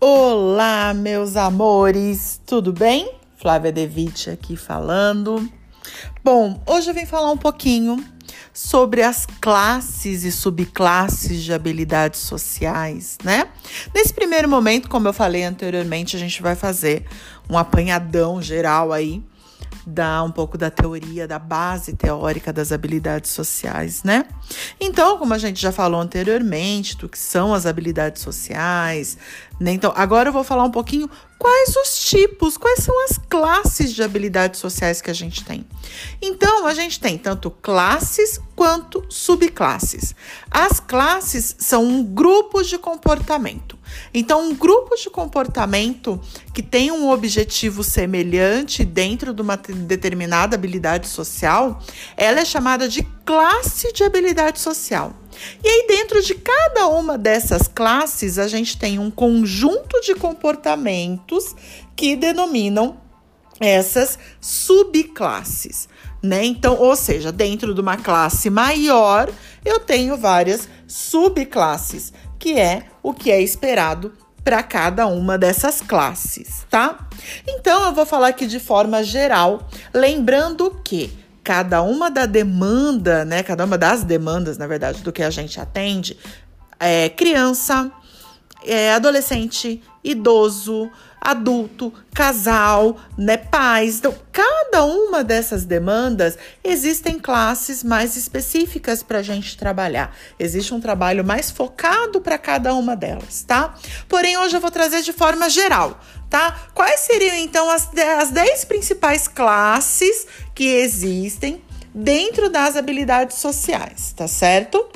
Olá, meus amores, tudo bem? Flávia Devitt aqui falando. Bom, hoje eu vim falar um pouquinho sobre as classes e subclasses de habilidades sociais, né? Nesse primeiro momento, como eu falei anteriormente, a gente vai fazer um apanhadão geral aí dar um pouco da teoria, da base teórica das habilidades sociais, né? Então, como a gente já falou anteriormente, do que são as habilidades sociais, né? Então, agora eu vou falar um pouquinho quais os tipos, quais são as classes de habilidades sociais que a gente tem. Então, a gente tem tanto classes quanto subclasses. As classes são grupos de comportamento. Então, um grupo de comportamento que tem um objetivo semelhante dentro de uma determinada habilidade social, ela é chamada de classe de habilidade social. E aí, dentro de cada uma dessas classes, a gente tem um conjunto de comportamentos que denominam essas subclasses, né? Então, ou seja, dentro de uma classe maior, eu tenho várias subclasses, que é o que é esperado para cada uma dessas classes, tá? Então, eu vou falar aqui de forma geral, lembrando que cada uma da demanda, né? Cada uma das demandas, na verdade, do que a gente atende, é criança, é adolescente, idoso, adulto, casal, né, pais. Então, cada uma dessas demandas existem classes mais específicas para a gente trabalhar. Existe um trabalho mais focado para cada uma delas, tá? Porém, hoje eu vou trazer de forma geral, tá? Quais seriam então as, as 10 principais classes que existem dentro das habilidades sociais, tá certo?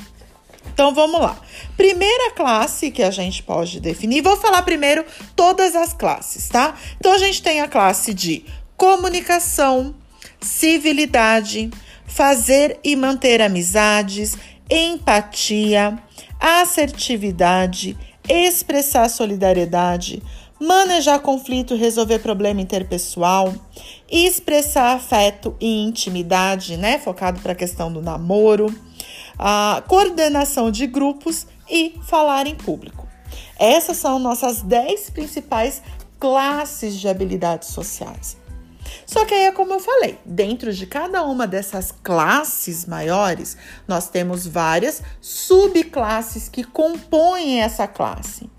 Então vamos lá. Primeira classe que a gente pode definir, vou falar primeiro todas as classes, tá? Então a gente tem a classe de comunicação, civilidade, fazer e manter amizades, empatia, assertividade, expressar solidariedade, manejar conflito, resolver problema interpessoal, expressar afeto e intimidade, né? Focado para a questão do namoro, a coordenação de grupos e falar em público. Essas são nossas 10 principais classes de habilidades sociais. Só que aí é como eu falei, dentro de cada uma dessas classes maiores, nós temos várias subclasses que compõem essa classe.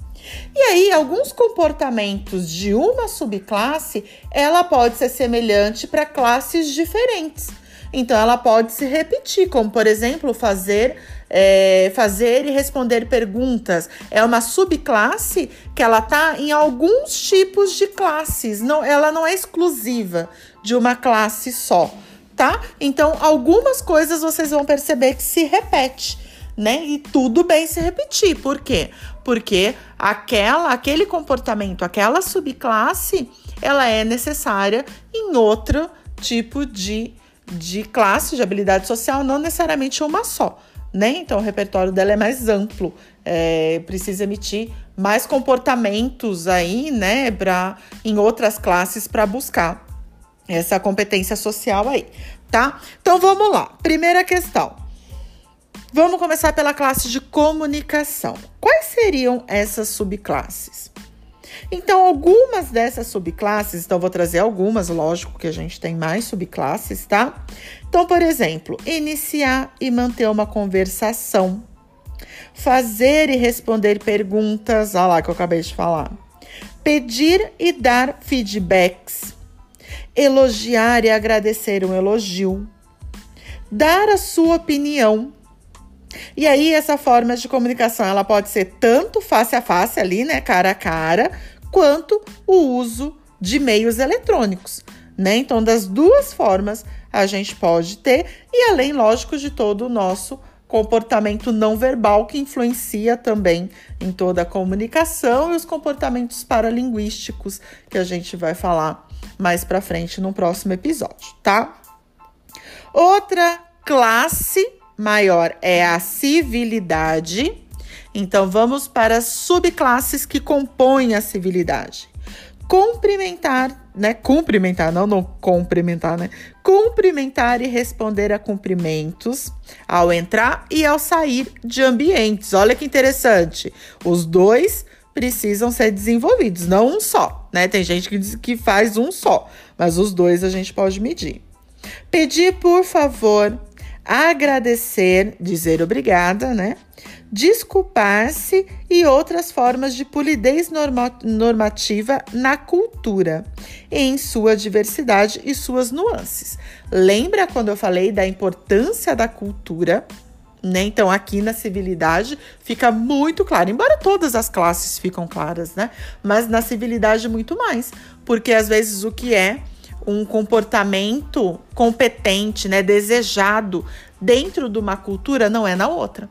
E aí, alguns comportamentos de uma subclasse, ela pode ser semelhante para classes diferentes. Então, ela pode se repetir, como por exemplo, fazer, é, fazer e responder perguntas. É uma subclasse que ela tá em alguns tipos de classes. Não, ela não é exclusiva de uma classe só, tá? Então, algumas coisas vocês vão perceber que se repete né? E tudo bem se repetir. Por quê? Porque aquela, aquele comportamento, aquela subclasse, ela é necessária em outro tipo de, de classe de habilidade social, não necessariamente uma só. Né? Então, o repertório dela é mais amplo, é, precisa emitir mais comportamentos aí, né, pra, em outras classes para buscar essa competência social aí, tá? Então, vamos lá. Primeira questão. Vamos começar pela classe de comunicação. Quais seriam essas subclasses? Então, algumas dessas subclasses, então vou trazer algumas, lógico que a gente tem mais subclasses, tá? Então, por exemplo, iniciar e manter uma conversação, fazer e responder perguntas, olha lá que eu acabei de falar, pedir e dar feedbacks, elogiar e agradecer um elogio, dar a sua opinião e aí essa forma de comunicação, ela pode ser tanto face a face ali, né, cara a cara, quanto o uso de meios eletrônicos, né? Então, das duas formas a gente pode ter e além, lógico, de todo o nosso comportamento não verbal que influencia também em toda a comunicação e os comportamentos paralinguísticos que a gente vai falar mais para frente no próximo episódio, tá? Outra classe maior é a civilidade. Então vamos para as subclasses que compõem a civilidade. Cumprimentar, né? Cumprimentar, não, não cumprimentar, né? Cumprimentar e responder a cumprimentos ao entrar e ao sair de ambientes. Olha que interessante. Os dois precisam ser desenvolvidos, não um só, né? Tem gente que diz que faz um só, mas os dois a gente pode medir. Pedir, por favor, agradecer, dizer obrigada, né? Desculpar-se e outras formas de polidez norma normativa na cultura, em sua diversidade e suas nuances. Lembra quando eu falei da importância da cultura? Né? Então, aqui na civilidade fica muito claro, embora todas as classes ficam claras, né? Mas na civilidade muito mais, porque às vezes o que é um comportamento competente, né, desejado dentro de uma cultura não é na outra,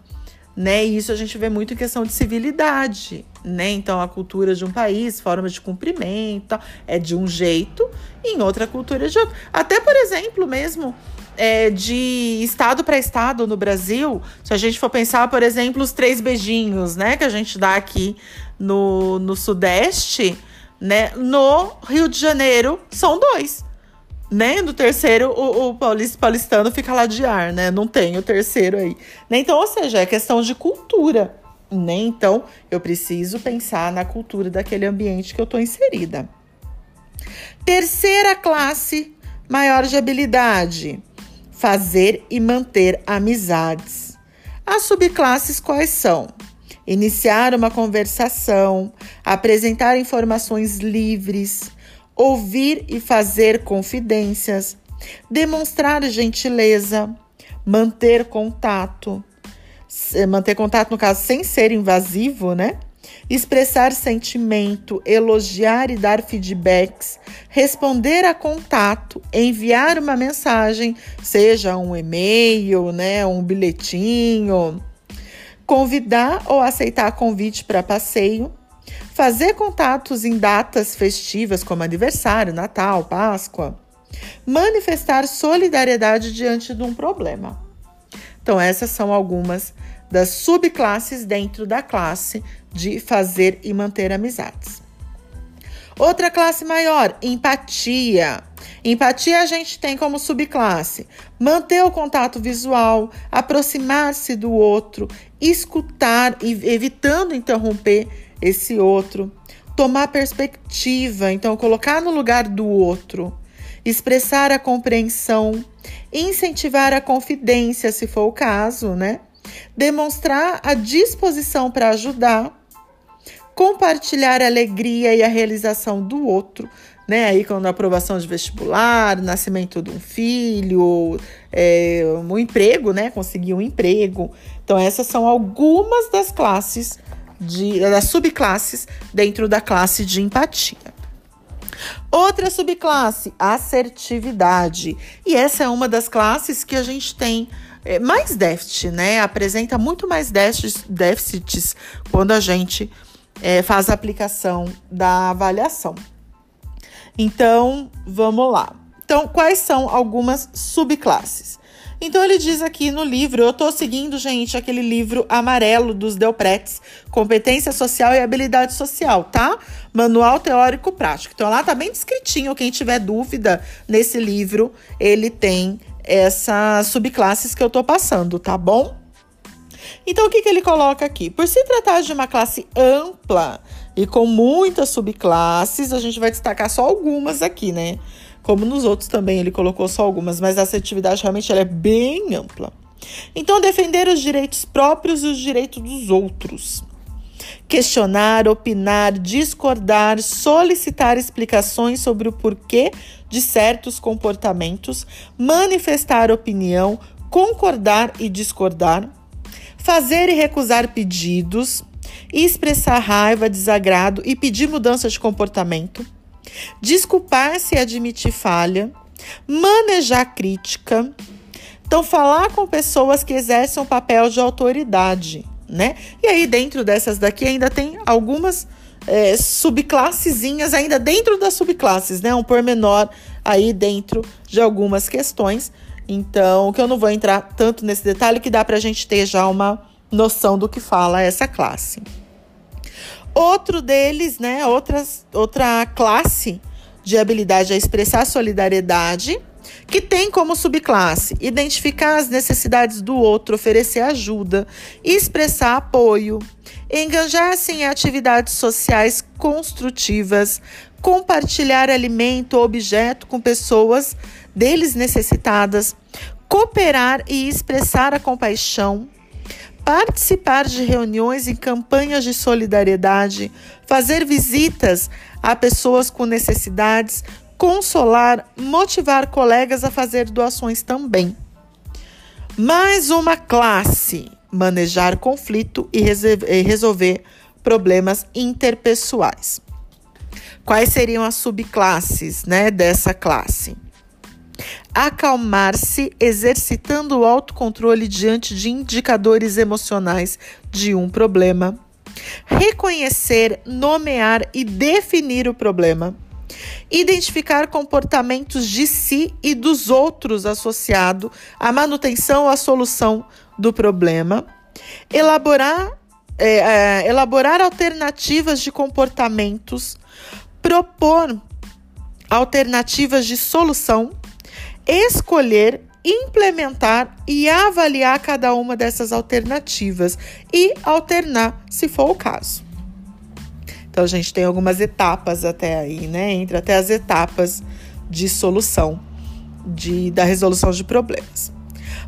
né? E isso a gente vê muito em questão de civilidade, né? Então a cultura de um país, forma de cumprimento, é de um jeito, e em outra cultura é de outro. Até por exemplo, mesmo é, de estado para estado no Brasil, se a gente for pensar, por exemplo, os três beijinhos, né, que a gente dá aqui no, no Sudeste, né? No Rio de Janeiro são dois. Né? No terceiro, o, o paulistano fica lá de ar, né? Não tem o terceiro aí. Né? Então, ou seja, é questão de cultura. Né? Então, eu preciso pensar na cultura daquele ambiente que eu estou inserida. Terceira classe maior de habilidade: fazer e manter amizades. As subclasses quais são? Iniciar uma conversação, apresentar informações livres, ouvir e fazer confidências, demonstrar gentileza, manter contato, manter contato no caso sem ser invasivo, né? Expressar sentimento, elogiar e dar feedbacks, responder a contato, enviar uma mensagem, seja um e-mail, né, um bilhetinho, convidar ou aceitar convite para passeio, fazer contatos em datas festivas como aniversário, Natal, Páscoa, manifestar solidariedade diante de um problema. Então, essas são algumas das subclasses dentro da classe de fazer e manter amizades. Outra classe maior, empatia. Empatia a gente tem como subclasse. Manter o contato visual, aproximar-se do outro, escutar, evitando interromper esse outro, tomar perspectiva, então colocar no lugar do outro, expressar a compreensão, incentivar a confidência, se for o caso, né? Demonstrar a disposição para ajudar, compartilhar a alegria e a realização do outro, né? Aí quando a aprovação de vestibular, nascimento de um filho, é, um emprego, né? Conseguir um emprego. Então essas são algumas das classes de das subclasses dentro da classe de empatia. Outra subclasse, assertividade. E essa é uma das classes que a gente tem é, mais déficit, né? Apresenta muito mais déficits, déficits quando a gente é, faz a aplicação da avaliação. Então, vamos lá. Então, quais são algumas subclasses? Então, ele diz aqui no livro, eu estou seguindo, gente, aquele livro amarelo dos Delpretes, Competência Social e Habilidade Social, tá? Manual Teórico Prático. Então, lá tá bem descritinho, quem tiver dúvida nesse livro, ele tem essas subclasses que eu estou passando, tá bom? Então, o que, que ele coloca aqui? Por se tratar de uma classe ampla, e com muitas subclasses, a gente vai destacar só algumas aqui, né? Como nos outros também ele colocou só algumas, mas a assertividade realmente ela é bem ampla. Então, defender os direitos próprios e os direitos dos outros. Questionar, opinar, discordar, solicitar explicações sobre o porquê de certos comportamentos, manifestar opinião, concordar e discordar, fazer e recusar pedidos, expressar raiva, desagrado e pedir mudança de comportamento, desculpar-se e admitir falha, manejar crítica. Então, falar com pessoas que exercem um papel de autoridade, né? E aí, dentro dessas daqui, ainda tem algumas é, subclassezinhas ainda dentro das subclasses, né? Um pormenor aí dentro de algumas questões. Então, que eu não vou entrar tanto nesse detalhe, que dá para a gente ter já uma noção do que fala essa classe. Outro deles, né, outras, outra classe de habilidade é expressar solidariedade, que tem como subclasse identificar as necessidades do outro, oferecer ajuda, expressar apoio, engajar-se em atividades sociais construtivas, compartilhar alimento ou objeto com pessoas deles necessitadas, cooperar e expressar a compaixão, participar de reuniões e campanhas de solidariedade, fazer visitas a pessoas com necessidades, consolar, motivar colegas a fazer doações também. Mais uma classe: manejar conflito e resolver problemas interpessoais. Quais seriam as subclasses, né, dessa classe? Acalmar-se exercitando o autocontrole diante de indicadores emocionais de um problema. Reconhecer, nomear e definir o problema. Identificar comportamentos de si e dos outros associado à manutenção ou à solução do problema. Elaborar, é, é, elaborar alternativas de comportamentos propor alternativas de solução, escolher, implementar e avaliar cada uma dessas alternativas e alternar se for o caso. Então a gente tem algumas etapas até aí, né? Entre até as etapas de solução de, da resolução de problemas.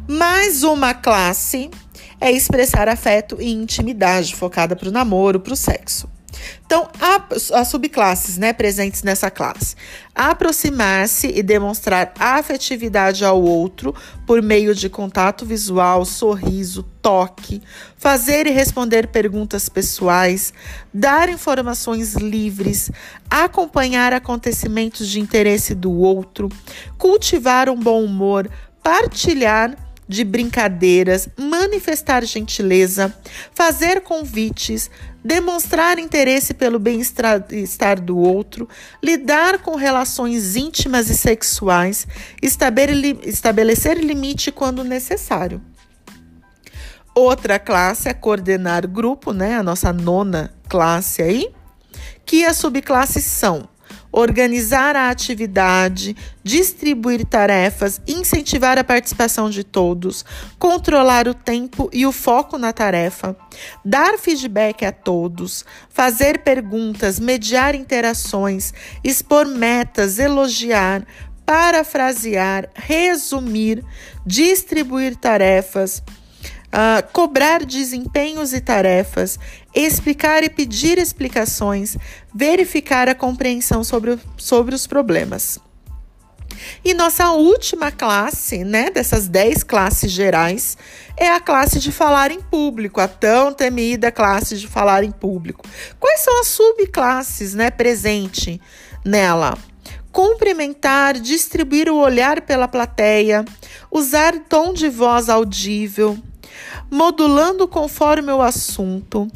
Mais uma classe é expressar afeto e intimidade, focada para o namoro, para o sexo. Então, as subclasses né, presentes nessa classe. Aproximar-se e demonstrar afetividade ao outro por meio de contato visual, sorriso, toque, fazer e responder perguntas pessoais, dar informações livres, acompanhar acontecimentos de interesse do outro, cultivar um bom humor, partilhar de brincadeiras, manifestar gentileza, fazer convites, demonstrar interesse pelo bem-estar do outro, lidar com relações íntimas e sexuais, estabelecer limite quando necessário. Outra classe é coordenar grupo, né? A nossa nona classe aí, que as subclasses são organizar a atividade, distribuir tarefas, incentivar a participação de todos, controlar o tempo e o foco na tarefa, dar feedback a todos, fazer perguntas, mediar interações, expor metas, elogiar, parafrasear, resumir, distribuir tarefas Uh, cobrar desempenhos e tarefas, explicar e pedir explicações, verificar a compreensão sobre, sobre os problemas. E nossa última classe, né, dessas 10 classes gerais, é a classe de falar em público, a tão temida classe de falar em público. Quais são as subclasses, né, presente nela? Cumprimentar, distribuir o olhar pela plateia, usar tom de voz audível, modulando conforme o assunto,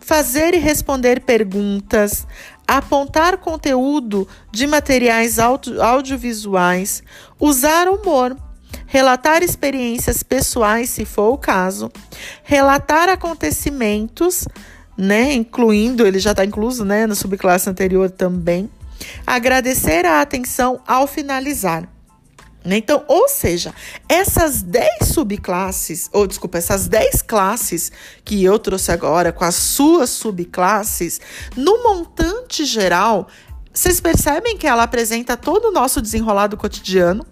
fazer e responder perguntas, apontar conteúdo de materiais audio audiovisuais, usar humor, relatar experiências pessoais, se for o caso, relatar acontecimentos, né, incluindo, ele já está incluso, né, na subclasse anterior também, agradecer a atenção ao finalizar. Né? Então, ou seja, essas 10 subclasses, ou desculpa, essas 10 classes que eu trouxe agora com as suas subclasses, no montante geral, vocês percebem que ela apresenta todo o nosso desenrolado cotidiano?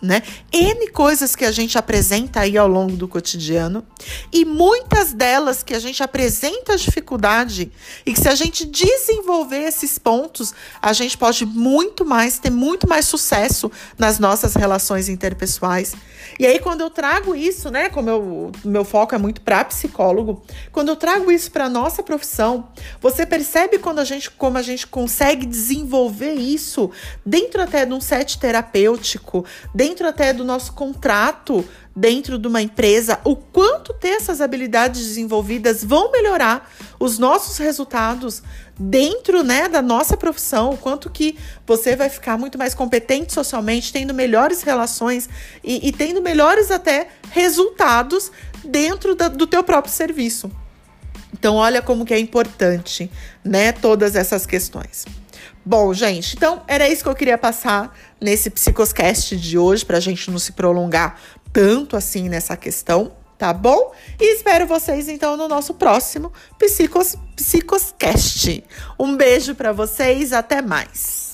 Né? N coisas que a gente apresenta aí ao longo do cotidiano e muitas delas que a gente apresenta dificuldade e que se a gente desenvolver esses pontos, a gente pode muito mais ter muito mais sucesso nas nossas relações interpessoais. E aí quando eu trago isso, né, como eu, meu foco é muito para psicólogo, quando eu trago isso para nossa profissão, você percebe quando a gente como a gente consegue desenvolver isso dentro até de um set terapêutico, dentro dentro até do nosso contrato, dentro de uma empresa, o quanto ter essas habilidades desenvolvidas vão melhorar os nossos resultados dentro, né, da nossa profissão, o quanto que você vai ficar muito mais competente socialmente, tendo melhores relações e, e tendo melhores até resultados dentro da, do teu próprio serviço. Então, olha como que é importante, né, todas essas questões. Bom, gente, então era isso que eu queria passar nesse Psicoscast de hoje, pra gente não se prolongar tanto assim nessa questão, tá bom? E espero vocês então no nosso próximo Psicos, Psicoscast. Um beijo para vocês, até mais.